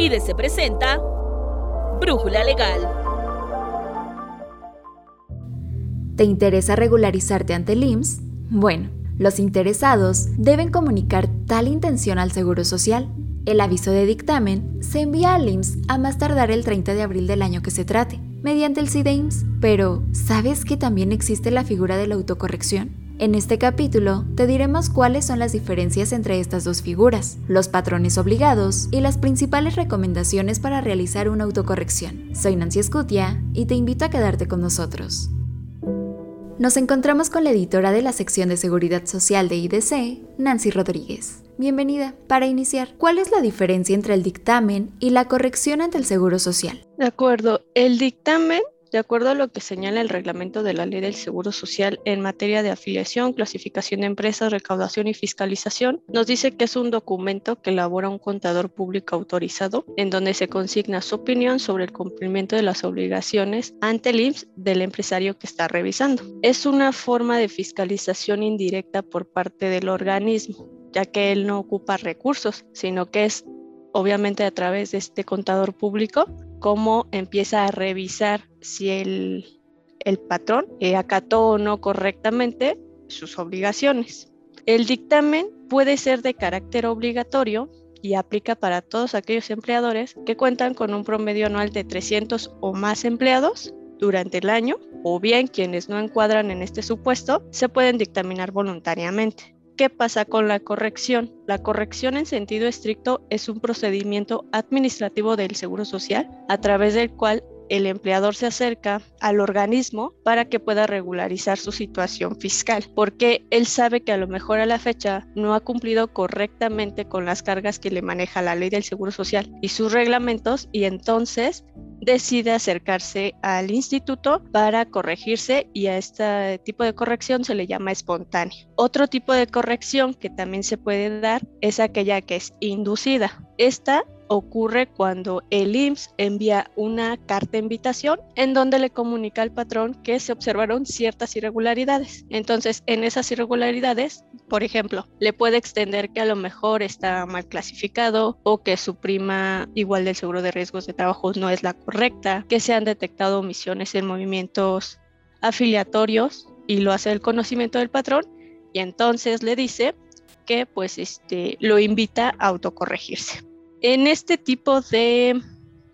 IDC presenta Brújula Legal. ¿Te interesa regularizarte ante el IMSS? Bueno, los interesados deben comunicar tal intención al Seguro Social. El aviso de dictamen se envía al IMSS a más tardar el 30 de abril del año que se trate, mediante el CIDEIMS. Pero, ¿sabes que también existe la figura de la autocorrección? En este capítulo te diremos cuáles son las diferencias entre estas dos figuras, los patrones obligados y las principales recomendaciones para realizar una autocorrección. Soy Nancy Escutia y te invito a quedarte con nosotros. Nos encontramos con la editora de la sección de Seguridad Social de IDC, Nancy Rodríguez. Bienvenida. Para iniciar, ¿cuál es la diferencia entre el dictamen y la corrección ante el Seguro Social? De acuerdo, el dictamen de acuerdo a lo que señala el reglamento de la Ley del Seguro Social en materia de afiliación, clasificación de empresas, recaudación y fiscalización, nos dice que es un documento que elabora un contador público autorizado en donde se consigna su opinión sobre el cumplimiento de las obligaciones ante el IMSS del empresario que está revisando. Es una forma de fiscalización indirecta por parte del organismo, ya que él no ocupa recursos, sino que es obviamente a través de este contador público cómo empieza a revisar si el, patrón eh, acató o no correctamente sus obligaciones. El dictamen puede ser de carácter obligatorio y aplica para todos aquellos empleadores que cuentan con un promedio anual de 300 o más empleados durante el año, o bien quienes no encuadran en este supuesto se pueden dictaminar voluntariamente. ¿Qué pasa con la corrección? La corrección en sentido estricto es un procedimiento administrativo del Seguro Social a través del cual el empleador se acerca al organismo para que pueda regularizar su situación fiscal, porque él sabe que a lo mejor a la fecha no ha cumplido correctamente con las cargas que le maneja la ley del Seguro Social y sus reglamentos y entonces decide acercarse al instituto para corregirse y a este tipo de corrección se le llama espontánea. Otro tipo de corrección que también se puede dar es aquella que es inducida. Esta ocurre cuando el IMSS envía una carta de invitación en donde le comunica al patrón que se observaron ciertas irregularidades. Entonces, en esas irregularidades, por ejemplo, le puede extender que a lo mejor está mal clasificado o que su prima igual del seguro de riesgos de trabajo no es la correcta, que se han detectado omisiones en movimientos afiliatorios y lo hace el conocimiento del patrón y entonces le dice que pues este lo invita a autocorregirse. En este tipo de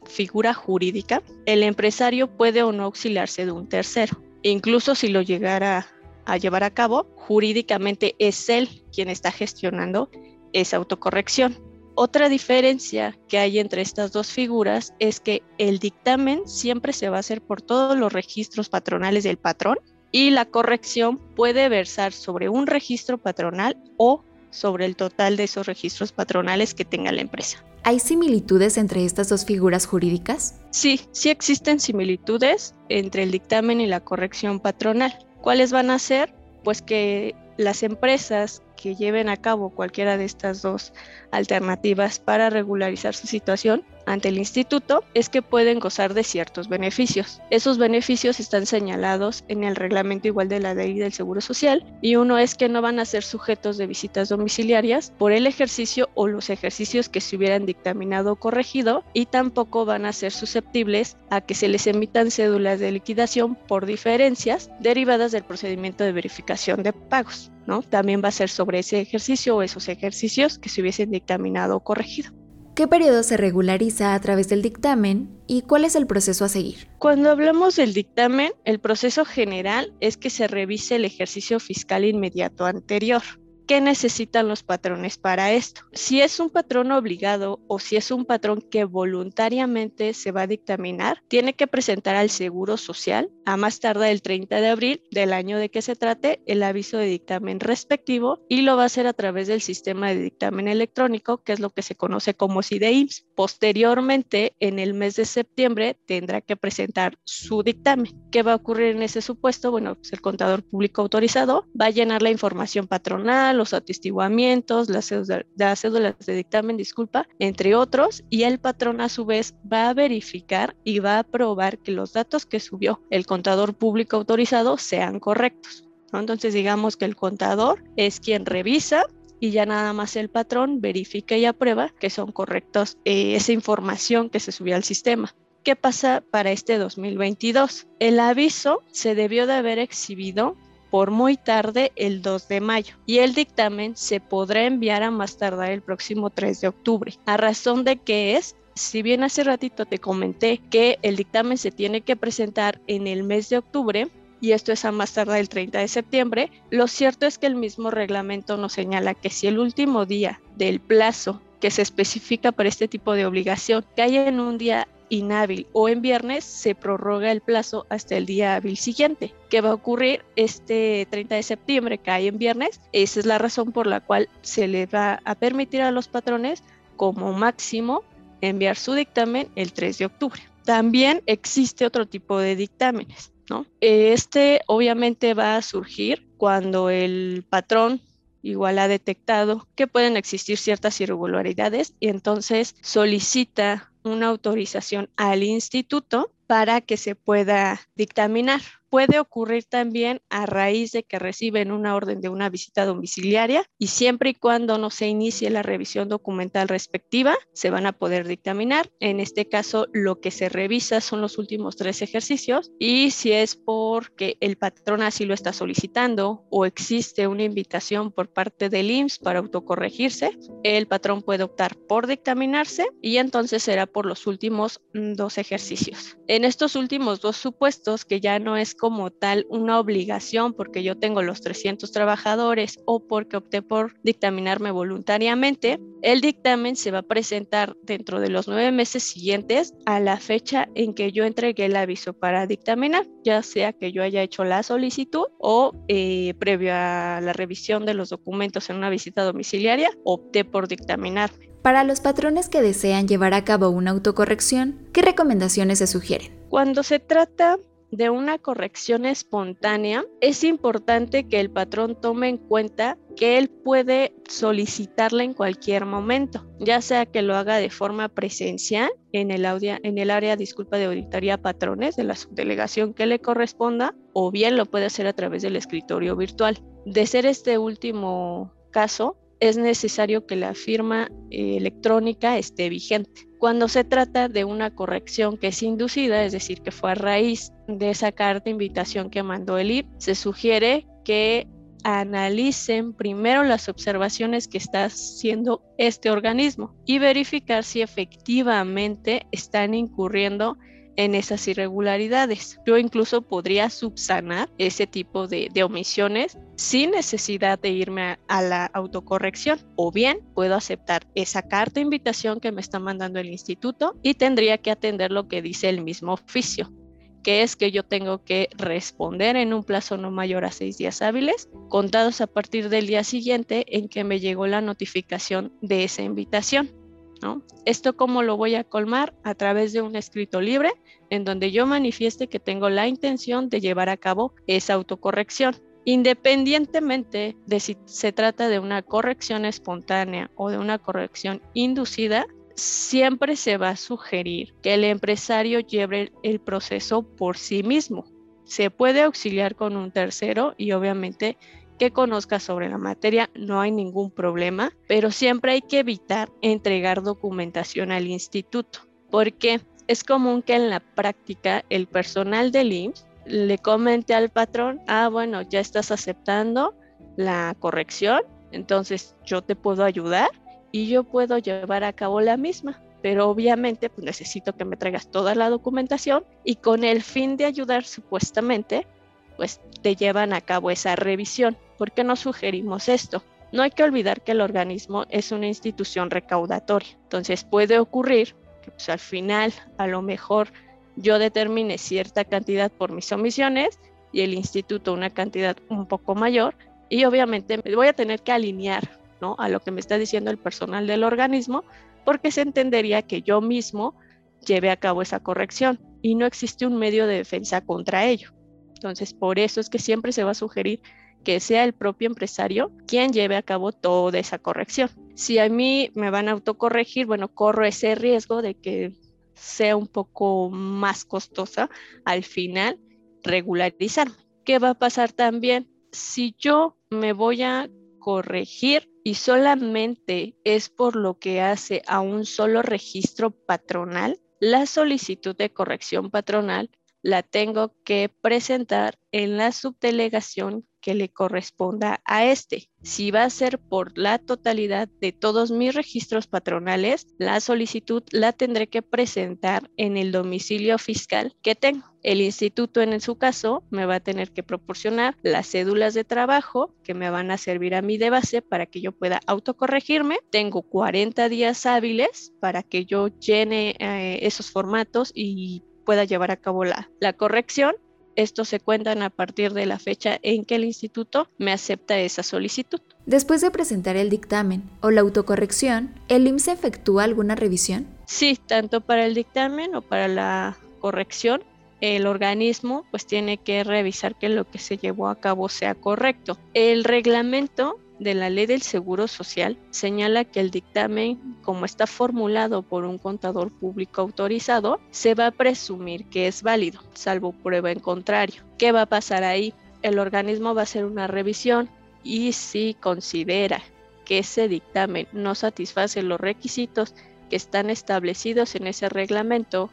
figura jurídica, el empresario puede o no auxiliarse de un tercero. Incluso si lo llegara a llevar a cabo, jurídicamente es él quien está gestionando esa autocorrección. Otra diferencia que hay entre estas dos figuras es que el dictamen siempre se va a hacer por todos los registros patronales del patrón y la corrección puede versar sobre un registro patronal o sobre el total de esos registros patronales que tenga la empresa. ¿Hay similitudes entre estas dos figuras jurídicas? Sí, sí existen similitudes entre el dictamen y la corrección patronal. ¿Cuáles van a ser? Pues que las empresas que lleven a cabo cualquiera de estas dos alternativas para regularizar su situación ante el instituto es que pueden gozar de ciertos beneficios. Esos beneficios están señalados en el reglamento igual de la ley del Seguro Social y uno es que no van a ser sujetos de visitas domiciliarias por el ejercicio o los ejercicios que se hubieran dictaminado o corregido y tampoco van a ser susceptibles a que se les emitan cédulas de liquidación por diferencias derivadas del procedimiento de verificación de pagos. ¿No? También va a ser sobre ese ejercicio o esos ejercicios que se hubiesen dictaminado o corregido. ¿Qué periodo se regulariza a través del dictamen y cuál es el proceso a seguir? Cuando hablamos del dictamen, el proceso general es que se revise el ejercicio fiscal inmediato anterior. ¿Qué necesitan los patrones para esto? Si es un patrón obligado o si es un patrón que voluntariamente se va a dictaminar, tiene que presentar al Seguro Social a más tardar el 30 de abril del año de que se trate el aviso de dictamen respectivo y lo va a hacer a través del sistema de dictamen electrónico, que es lo que se conoce como CIDEIMS. Posteriormente, en el mes de septiembre, tendrá que presentar su dictamen. ¿Qué va a ocurrir en ese supuesto? Bueno, pues el contador público autorizado va a llenar la información patronal, los atestiguamientos, las cédulas, de dictamen, disculpa, entre otros, y el patrón a su vez va a verificar y va a probar que los datos que subió el contador público autorizado sean correctos. Entonces digamos que el contador es quien revisa y ya nada más el patrón verifica y aprueba que son correctos eh, esa información que se subió al sistema. ¿Qué pasa para este 2022? El aviso se debió de haber exhibido por muy tarde el 2 de mayo y el dictamen se podrá enviar a más tardar el próximo 3 de octubre. A razón de que es si bien hace ratito te comenté que el dictamen se tiene que presentar en el mes de octubre, y esto es a más tardar el 30 de septiembre, lo cierto es que el mismo reglamento nos señala que si el último día del plazo que se especifica para este tipo de obligación cae en un día inhábil o en viernes, se prorroga el plazo hasta el día hábil siguiente. ¿Qué va a ocurrir este 30 de septiembre? Cae en viernes. Esa es la razón por la cual se le va a permitir a los patrones como máximo enviar su dictamen el 3 de octubre. También existe otro tipo de dictámenes, ¿no? Este obviamente va a surgir cuando el patrón igual ha detectado que pueden existir ciertas irregularidades y entonces solicita una autorización al instituto para que se pueda dictaminar. Puede ocurrir también a raíz de que reciben una orden de una visita domiciliaria y siempre y cuando no se inicie la revisión documental respectiva, se van a poder dictaminar. En este caso, lo que se revisa son los últimos tres ejercicios y si es porque el patrón así lo está solicitando o existe una invitación por parte del IMSS para autocorregirse, el patrón puede optar por dictaminarse y entonces será por los últimos mm, dos ejercicios. En estos últimos dos supuestos, que ya no es como tal una obligación porque yo tengo los 300 trabajadores o porque opté por dictaminarme voluntariamente, el dictamen se va a presentar dentro de los nueve meses siguientes a la fecha en que yo entregué el aviso para dictaminar, ya sea que yo haya hecho la solicitud o eh, previo a la revisión de los documentos en una visita domiciliaria, opté por dictaminarme. Para los patrones que desean llevar a cabo una autocorrección, ¿qué recomendaciones se sugieren? Cuando se trata de una corrección espontánea, es importante que el patrón tome en cuenta que él puede solicitarla en cualquier momento, ya sea que lo haga de forma presencial en el, en el área disculpa de auditoría patrones de la subdelegación que le corresponda, o bien lo puede hacer a través del escritorio virtual. De ser este último caso, es necesario que la firma eh, electrónica esté vigente. Cuando se trata de una corrección que es inducida, es decir, que fue a raíz de esa carta de invitación que mandó el IR, se sugiere que analicen primero las observaciones que está haciendo este organismo y verificar si efectivamente están incurriendo en esas irregularidades. Yo incluso podría subsanar ese tipo de, omisiones sin necesidad de irme a, la autocorrección o bien puedo aceptar esa carta invitación que me está mandando el instituto y tendría que atender lo que dice el mismo oficio que es que yo tengo que responder en un plazo no mayor a seis días hábiles, contados a partir del día siguiente en que me llegó la notificación de esa invitación. Esto cómo lo voy a colmar a través de un escrito libre en donde yo manifieste que tengo la intención de llevar a cabo esa autocorrección. Independientemente de si se trata de una corrección espontánea o de una corrección inducida, siempre se va a sugerir que el empresario lleve el proceso por sí mismo. Se puede auxiliar con un tercero y obviamente que conozca sobre la materia, no hay ningún problema, pero siempre hay que evitar entregar documentación al instituto, porque es común que en la práctica el personal del IMSS le comente al patrón, ah, bueno, ya estás aceptando la corrección, entonces yo te puedo ayudar y yo puedo llevar a cabo la misma. Pero obviamente pues necesito que me traigas toda la documentación y con el fin de ayudar supuestamente, pues te llevan a cabo esa revisión. ¿Por qué no sugerimos esto? No hay que olvidar que el organismo es una institución recaudatoria. Entonces puede ocurrir que pues, al final a lo mejor yo determine cierta cantidad por mis omisiones y el instituto una cantidad un poco mayor y obviamente me voy a tener que alinear ¿no? a lo que me está diciendo el personal del organismo porque se entendería que yo mismo lleve a cabo esa corrección y no existe un medio de defensa contra ello. Entonces, por eso es que siempre se va a sugerir que sea el propio empresario quien lleve a cabo toda esa corrección. Si a mí me van a autocorregir, bueno, corro ese riesgo de que sea un poco más costosa al final regularizarme. ¿Qué va a pasar también? Si yo me voy a corregir y solamente es por lo que hace a un solo registro patronal, la solicitud de corrección patronal la tengo que presentar en la subdelegación que le corresponda a este. Si va a ser por la totalidad de todos mis registros patronales, la solicitud la tendré que presentar en el domicilio fiscal que tengo. El instituto en su caso me va a tener que proporcionar las cédulas de trabajo que me van a servir a mí de base para que yo pueda autocorregirme. Tengo 40 días hábiles para que yo llene eh, esos formatos y pueda llevar a cabo la, la corrección. Estos se cuentan a partir de la fecha en que el instituto me acepta esa solicitud. Después de presentar el dictamen o la autocorrección, ¿el IMSS efectúa alguna revisión? Sí, tanto para el dictamen o para la corrección, el organismo pues tiene que revisar que lo que se llevó a cabo sea correcto. El reglamento de la ley del Seguro Social señala que el dictamen, como está formulado por un contador público autorizado, se va a presumir que es válido, salvo prueba en contrario. ¿Qué va a pasar ahí? El organismo va a hacer una revisión y si considera que ese dictamen no satisface los requisitos que están establecidos en ese reglamento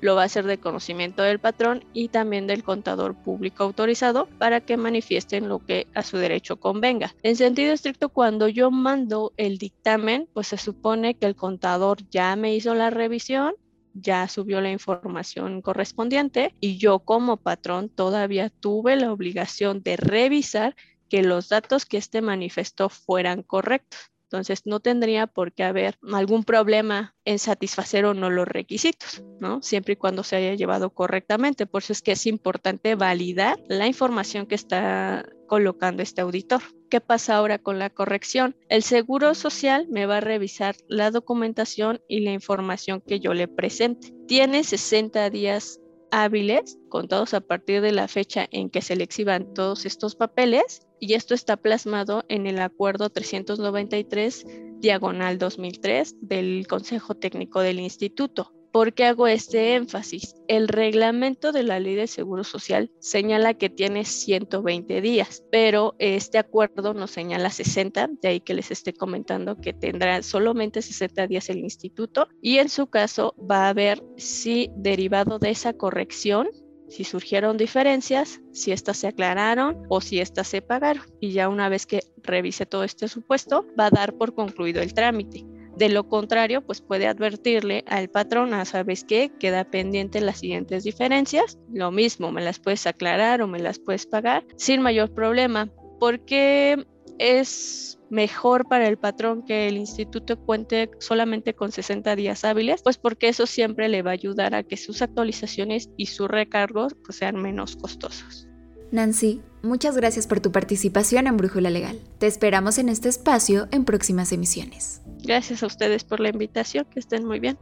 lo va a hacer de conocimiento del patrón y también del contador público autorizado para que manifiesten lo que a su derecho convenga. En sentido estricto, cuando yo mando el dictamen, pues se supone que el contador ya me hizo la revisión, ya subió la información correspondiente y yo como patrón todavía tuve la obligación de revisar que los datos que este manifestó fueran correctos. Entonces, no tendría por qué haber algún problema en satisfacer o no los requisitos, ¿no? Siempre y cuando se haya llevado correctamente. Por eso es que es importante validar la información que está colocando este auditor. ¿Qué pasa ahora con la corrección? El Seguro Social me va a revisar la documentación y la información que yo le presente. Tiene 60 días hábiles, contados a partir de la fecha en que se le exhiban todos estos papeles, y esto está plasmado en el Acuerdo 393, diagonal 2003, del Consejo Técnico del Instituto. ¿Por qué hago este énfasis? El reglamento de la ley de seguro social señala que tiene 120 días, pero este acuerdo nos señala 60, de ahí que les esté comentando que tendrá solamente 60 días el instituto y en su caso va a ver si derivado de esa corrección si surgieron diferencias, si éstas se aclararon o si éstas se pagaron. Y ya una vez que revise todo este supuesto, va a dar por concluido el trámite. De lo contrario, pues puede advertirle al patrón, a ah, sabes qué, queda pendiente las siguientes diferencias. Lo mismo, me las puedes aclarar o me las puedes pagar sin mayor problema, porque es mejor para el patrón que el instituto cuente solamente con 60 días hábiles, pues porque eso siempre le va a ayudar a que sus actualizaciones y sus recargos pues, sean menos costosos. Nancy, muchas gracias por tu participación en Brújula Legal. Te esperamos en este espacio en próximas emisiones. Gracias a ustedes por la invitación, que estén muy bien.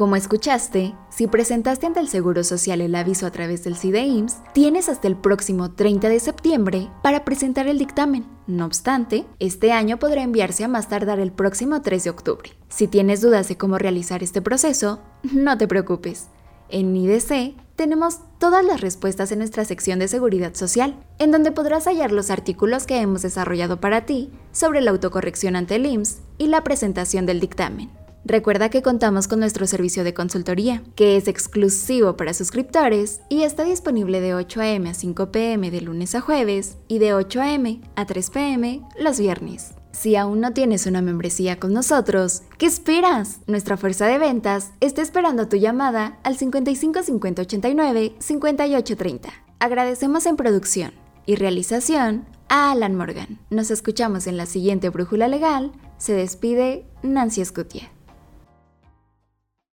Como escuchaste, si presentaste ante el Seguro Social el aviso a través del CIDEIMS, tienes hasta el próximo 30 de septiembre para presentar el dictamen. No obstante, este año podrá enviarse a más tardar el próximo 3 de octubre. Si tienes dudas de cómo realizar este proceso, no te preocupes. En IDC tenemos todas las respuestas en nuestra sección de seguridad social, en donde podrás hallar los artículos que hemos desarrollado para ti sobre la autocorrección ante el IMSS y la presentación del dictamen. Recuerda que contamos con nuestro servicio de consultoría, que es exclusivo para suscriptores y está disponible de 8 a.m. a 5 p.m. de lunes a jueves y de 8 a.m. a 3 p.m. los viernes. Si aún no tienes una membresía con nosotros, ¿qué esperas? Nuestra fuerza de ventas está esperando tu llamada al 55 50 89 58 30. Agradecemos en producción y realización a Alan Morgan. Nos escuchamos en la siguiente brújula legal. Se despide Nancy Escutia.